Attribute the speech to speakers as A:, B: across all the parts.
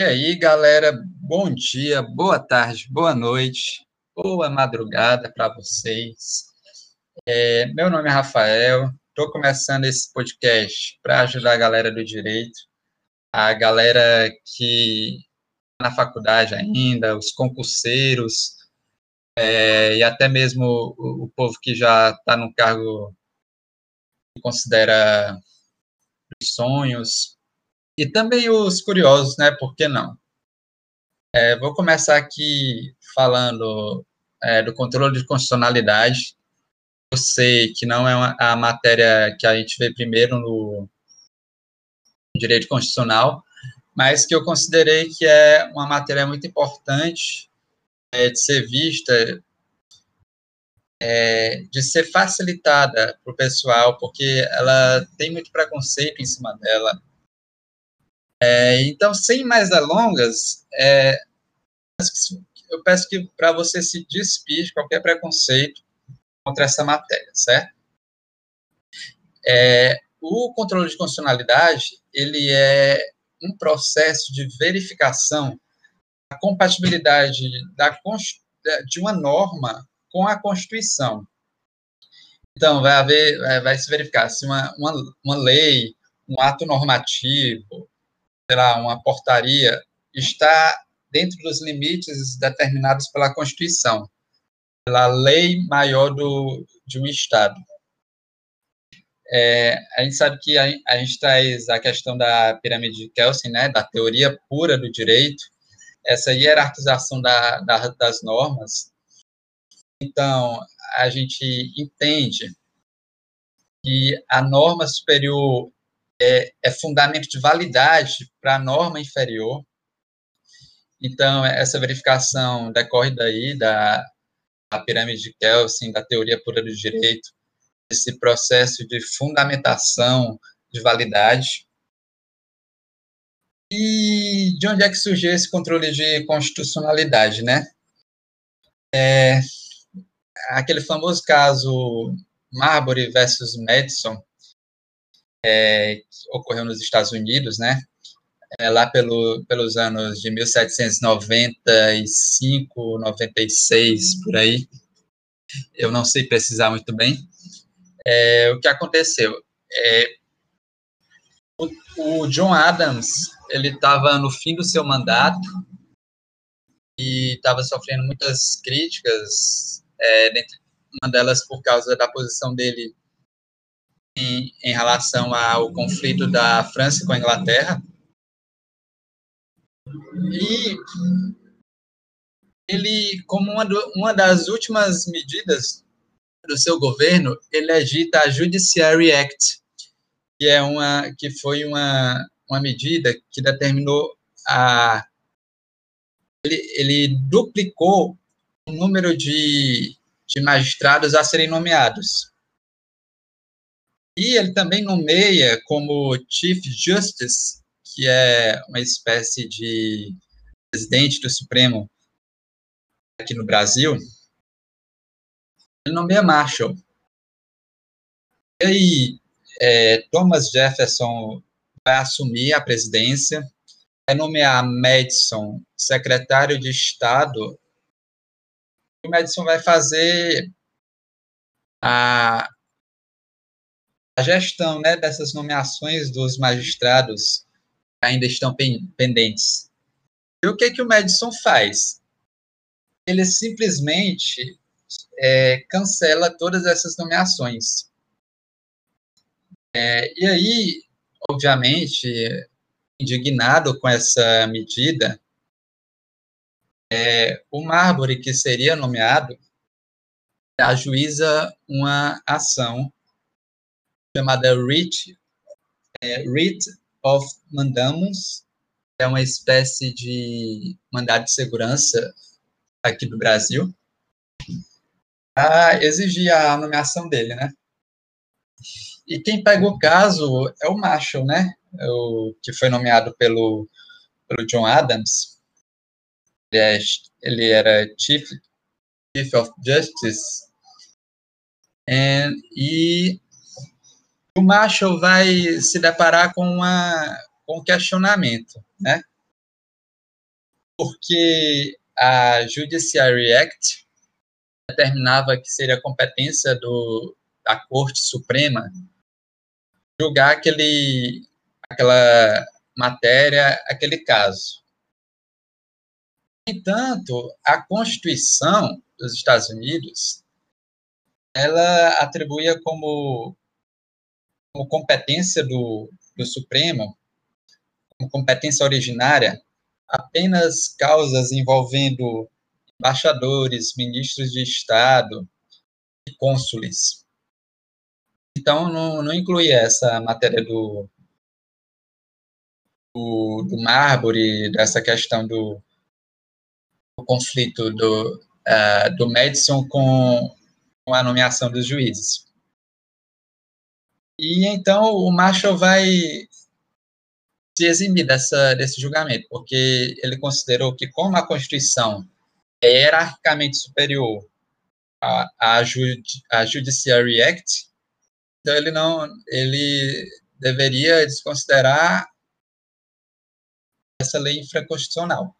A: E aí, galera, bom dia, boa tarde, boa noite, boa madrugada para vocês. É, meu nome é Rafael, estou começando esse podcast para ajudar a galera do direito, a galera que está na faculdade ainda, os concurseiros, é, e até mesmo o, o povo que já está no cargo que considera os sonhos, e também os curiosos, né? Por que não? É, vou começar aqui falando é, do controle de constitucionalidade. Eu sei que não é uma, a matéria que a gente vê primeiro no direito constitucional, mas que eu considerei que é uma matéria muito importante é, de ser vista, é, de ser facilitada para o pessoal, porque ela tem muito preconceito em cima dela. É, então, sem mais delongas, é, eu peço que para você se despir de qualquer preconceito contra essa matéria, certo? É, o controle de constitucionalidade ele é um processo de verificação da compatibilidade da, de uma norma com a Constituição. Então, vai haver, vai se verificar se uma, uma, uma lei, um ato normativo, sei lá, uma portaria, está dentro dos limites determinados pela Constituição, pela lei maior do, de um Estado. É, a gente sabe que a, a gente traz a questão da pirâmide de Kelsen, né, da teoria pura do direito, essa hierarquização da, da, das normas. Então, a gente entende que a norma superior é, é fundamento de validade para a norma inferior. Então, essa verificação decorre daí da, da pirâmide de Kelsen, da teoria pura do direito, esse processo de fundamentação de validade. E de onde é que surgiu esse controle de constitucionalidade, né? É, aquele famoso caso Marbury versus Madison, é, que ocorreu nos Estados Unidos, né? É, lá pelo, pelos anos de 1795, 96, por aí. Eu não sei precisar muito bem. É, o que aconteceu? É, o, o John Adams, ele estava no fim do seu mandato e estava sofrendo muitas críticas, é, uma delas por causa da posição dele em, em relação ao conflito da França com a Inglaterra. E ele, como uma, do, uma das últimas medidas do seu governo, ele agita a Judiciary Act, que é uma que foi uma, uma medida que determinou a ele, ele duplicou o número de, de magistrados a serem nomeados. E ele também nomeia como Chief Justice, que é uma espécie de presidente do Supremo aqui no Brasil, ele nomeia Marshall. E aí, é, Thomas Jefferson vai assumir a presidência, vai nomear Madison secretário de Estado, o Madison vai fazer a a gestão né, dessas nomeações dos magistrados ainda estão pendentes. E o que, que o Madison faz? Ele simplesmente é, cancela todas essas nomeações. É, e aí, obviamente, indignado com essa medida, é, o Marbury, que seria nomeado, ajuiza uma ação chamada Writ, é, Writ of Mandamus, é uma espécie de mandado de segurança aqui do Brasil, a exigir a nomeação dele, né? E quem pega o caso é o Marshall, né? É o que foi nomeado pelo, pelo John Adams. Ele, é, ele era Chief, Chief of Justice. And, e o Marshall vai se deparar com, uma, com um questionamento, né? porque a Judiciary Act determinava que seria competência do, da Corte Suprema julgar aquele, aquela matéria, aquele caso. No entanto, a Constituição dos Estados Unidos ela atribuía como, como competência do, do Supremo, como competência originária, apenas causas envolvendo embaixadores, ministros de Estado e cônsules. Então, não, não inclui essa matéria do, do, do Marbury, dessa questão do, do conflito do, uh, do Madison com, com a nomeação dos juízes. E então o Marshall vai se eximir dessa, desse julgamento, porque ele considerou que, como a Constituição é hierarquicamente superior à, à, à Judiciary Act, então ele não, ele deveria desconsiderar essa lei infraconstitucional.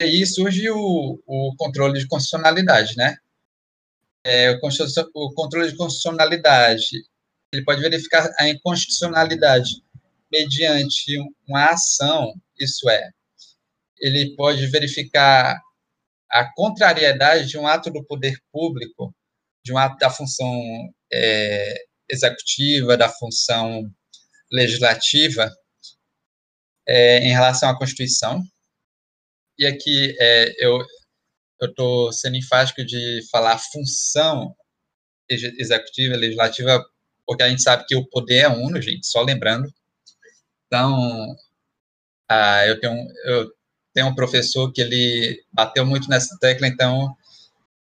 A: E aí surge o, o controle de constitucionalidade, né? É, o, controle de constitucionalidade, ele pode verificar a inconstitucionalidade mediante uma ação, isso é, ele pode verificar a contrariedade de um ato do poder público, de um ato da função é, executiva, da função legislativa, é, em relação à Constituição. E aqui é, eu estou sendo enfático de falar função executiva, legislativa, porque a gente sabe que o poder é uno, gente, só lembrando. Então, ah, eu, tenho, eu tenho um professor que ele bateu muito nessa tecla, então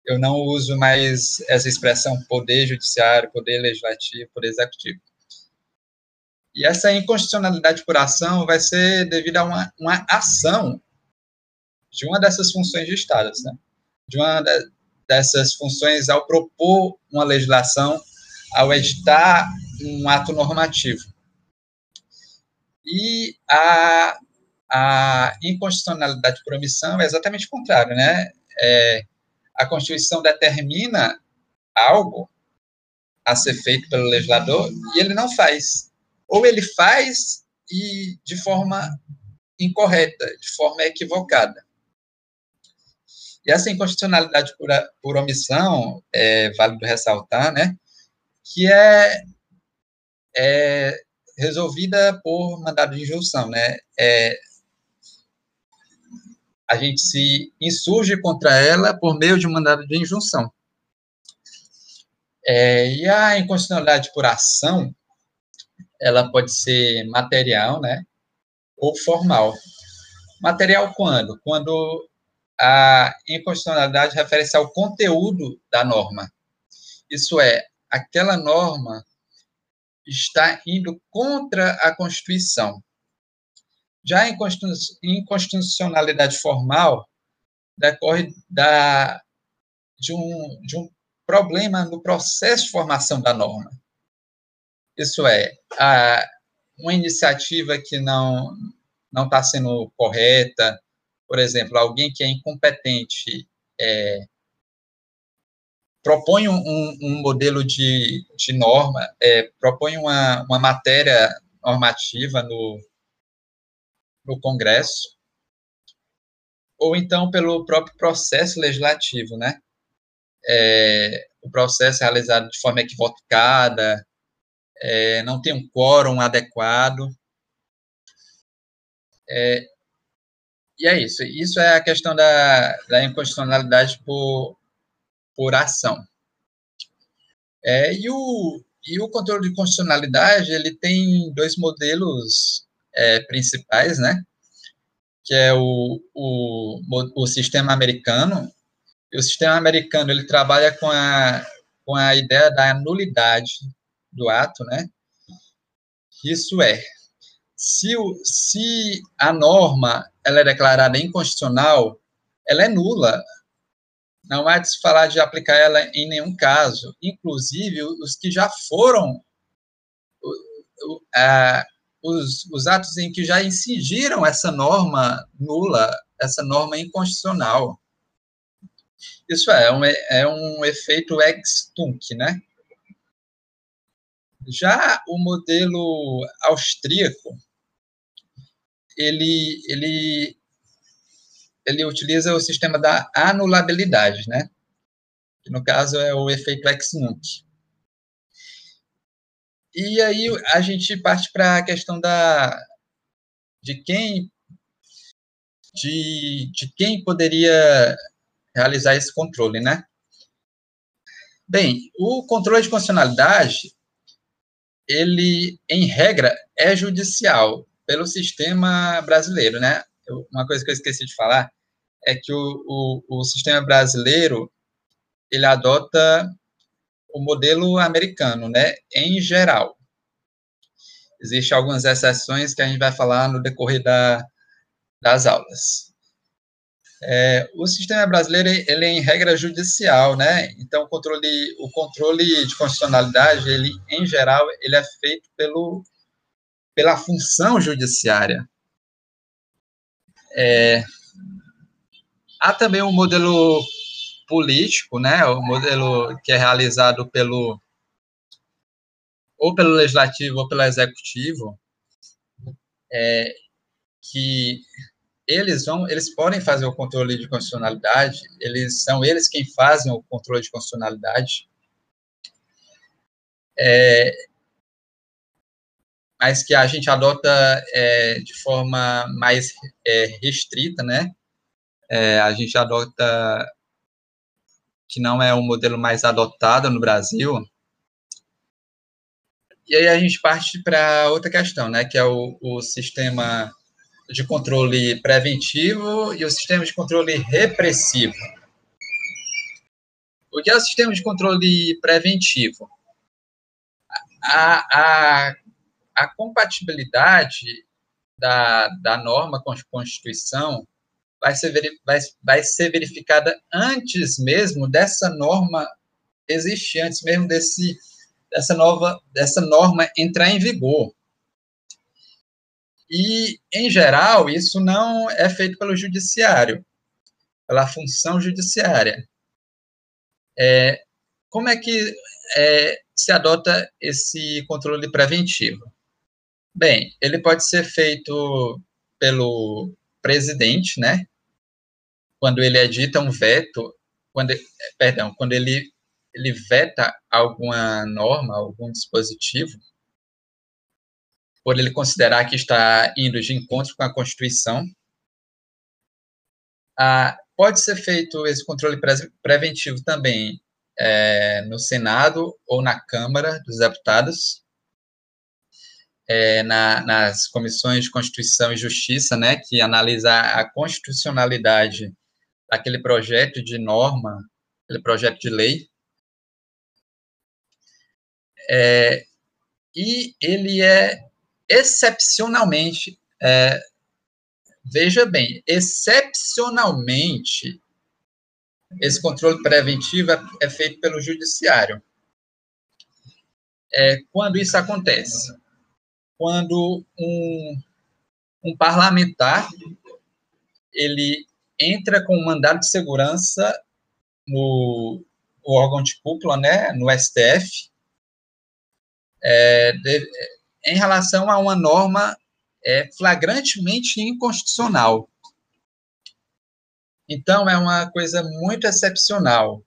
A: eu não uso mais essa expressão poder judiciário, poder legislativo, poder executivo. E essa inconstitucionalidade por ação vai ser devido a uma, uma ação de uma dessas funções de Estado, né? De uma dessas funções ao propor uma legislação, ao editar um ato normativo. E a, a inconstitucionalidade por omissão é exatamente o contrário, né? É, a Constituição determina algo a ser feito pelo legislador e ele não faz ou ele faz e de forma incorreta, de forma equivocada. E essa inconstitucionalidade por, por omissão, é válido ressaltar, né, que é, é resolvida por mandado de injunção, né, é, a gente se insurge contra ela por meio de um mandado de injunção. É, e a inconstitucionalidade por ação, ela pode ser material, né, ou formal. Material quando? Quando a inconstitucionalidade refere-se ao conteúdo da norma. Isso é, aquela norma está indo contra a Constituição. Já a inconstitucionalidade formal decorre da, de, um, de um problema no processo de formação da norma. Isso é, a, uma iniciativa que não não está sendo correta, por exemplo, alguém que é incompetente é, propõe um, um, modelo de, de norma, é, propõe uma, uma matéria normativa no, no Congresso, ou então pelo próprio processo legislativo, né? É, o processo é realizado de forma equivocada, é, não tem um quórum adequado. É, e é isso. Isso é a questão da, da inconstitucionalidade por, por ação. É, e, o, e o controle de constitucionalidade, ele tem dois modelos é, principais, né? Que é o, o, o sistema americano. E o sistema americano, ele trabalha com a, com a ideia da nulidade do ato, né? Isso é, se, o, se a norma ela é declarada inconstitucional, ela é nula. Não há de se falar de aplicar ela em nenhum caso. Inclusive, os que já foram os, os atos em que já incidiram essa norma nula, essa norma inconstitucional. Isso é, um, é um efeito ex-tunc, né? Já o modelo austríaco, ele, ele, ele utiliza o sistema da anulabilidade, né? Que no caso é o efeito ex-nunc. E aí a gente parte para a questão da de quem de, de quem poderia realizar esse controle, né? Bem, o controle de constitucionalidade, ele, em regra, é judicial pelo sistema brasileiro, né? Uma coisa que eu esqueci de falar é que o, o, o sistema brasileiro, ele adota o modelo americano, né, em geral. Existem algumas exceções que a gente vai falar no decorrer da, das aulas. É, o sistema brasileiro, ele é em regra judicial, né, então o controle, o controle de constitucionalidade, ele, em geral, ele é feito pelo, pela função judiciária. É, há também um modelo político, né, o modelo que é realizado pelo ou pelo legislativo ou pelo executivo, é, que eles vão, eles podem fazer o controle de constitucionalidade, eles são eles quem fazem o controle de constitucionalidade, é, mas que a gente adota é, de forma mais é, restrita, né? É, a gente adota que não é o modelo mais adotado no Brasil. E aí a gente parte para outra questão, né, que é o, o sistema de controle preventivo e o sistema de controle repressivo. O que é o sistema de controle preventivo? A, a, a compatibilidade da, da norma com a Constituição vai ser, vai, vai ser verificada antes mesmo dessa norma existir, antes mesmo desse, dessa, nova, dessa norma entrar em vigor. E, em geral, isso não é feito pelo judiciário, pela função judiciária. É, como é que é, se adota esse controle preventivo? Bem, ele pode ser feito pelo presidente, né? quando ele edita um veto, quando, perdão, quando ele, ele veta alguma norma, algum dispositivo, por ele considerar que está indo de encontro com a Constituição, ah, pode ser feito esse controle pre preventivo também é, no Senado ou na Câmara dos Deputados, é, na, nas comissões de Constituição e Justiça, né, que analisa a constitucionalidade aquele projeto de norma, aquele projeto de lei. É, e ele é excepcionalmente, é, veja bem, excepcionalmente, esse controle preventivo é, é feito pelo judiciário. É, quando isso acontece? Quando um, um parlamentar ele entra com um mandado de segurança no, órgão de cúpula, né, no STF, é, de, em relação a uma norma é, flagrantemente inconstitucional. Então, é uma coisa muito excepcional.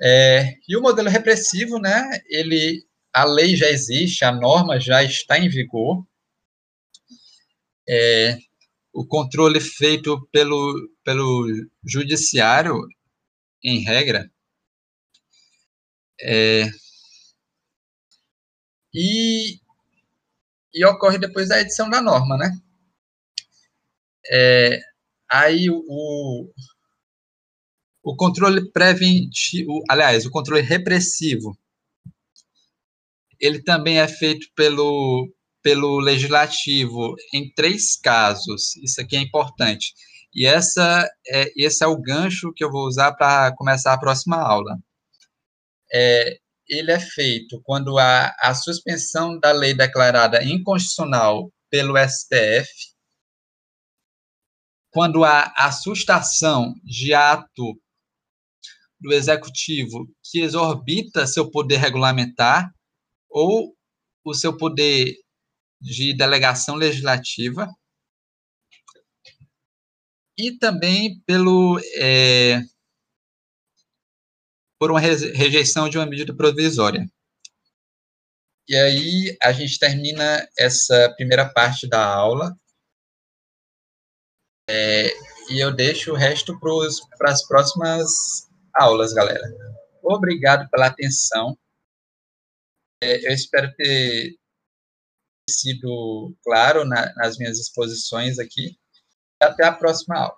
A: É, e o modelo repressivo, né, ele, a lei já existe, a norma já está em vigor, é, o controle feito pelo, pelo judiciário, em regra, é, e, e ocorre depois da edição da norma, né? É, aí o, o controle preventivo, aliás, o controle repressivo, ele também é feito pelo, pelo legislativo em três casos. Isso aqui é importante. E essa é, esse é o gancho que eu vou usar para começar a próxima aula. É, ele é feito quando há a suspensão da lei declarada inconstitucional pelo STF, quando há a sustação de ato do executivo que exorbita seu poder regulamentar ou o seu poder de delegação legislativa e também pelo é, por uma rejeição de uma medida provisória. E aí a gente termina essa primeira parte da aula é, e eu deixo o resto para as próximas aulas, galera. Obrigado pela atenção. É, eu espero ter sido claro na, nas minhas exposições aqui. Até a próxima aula.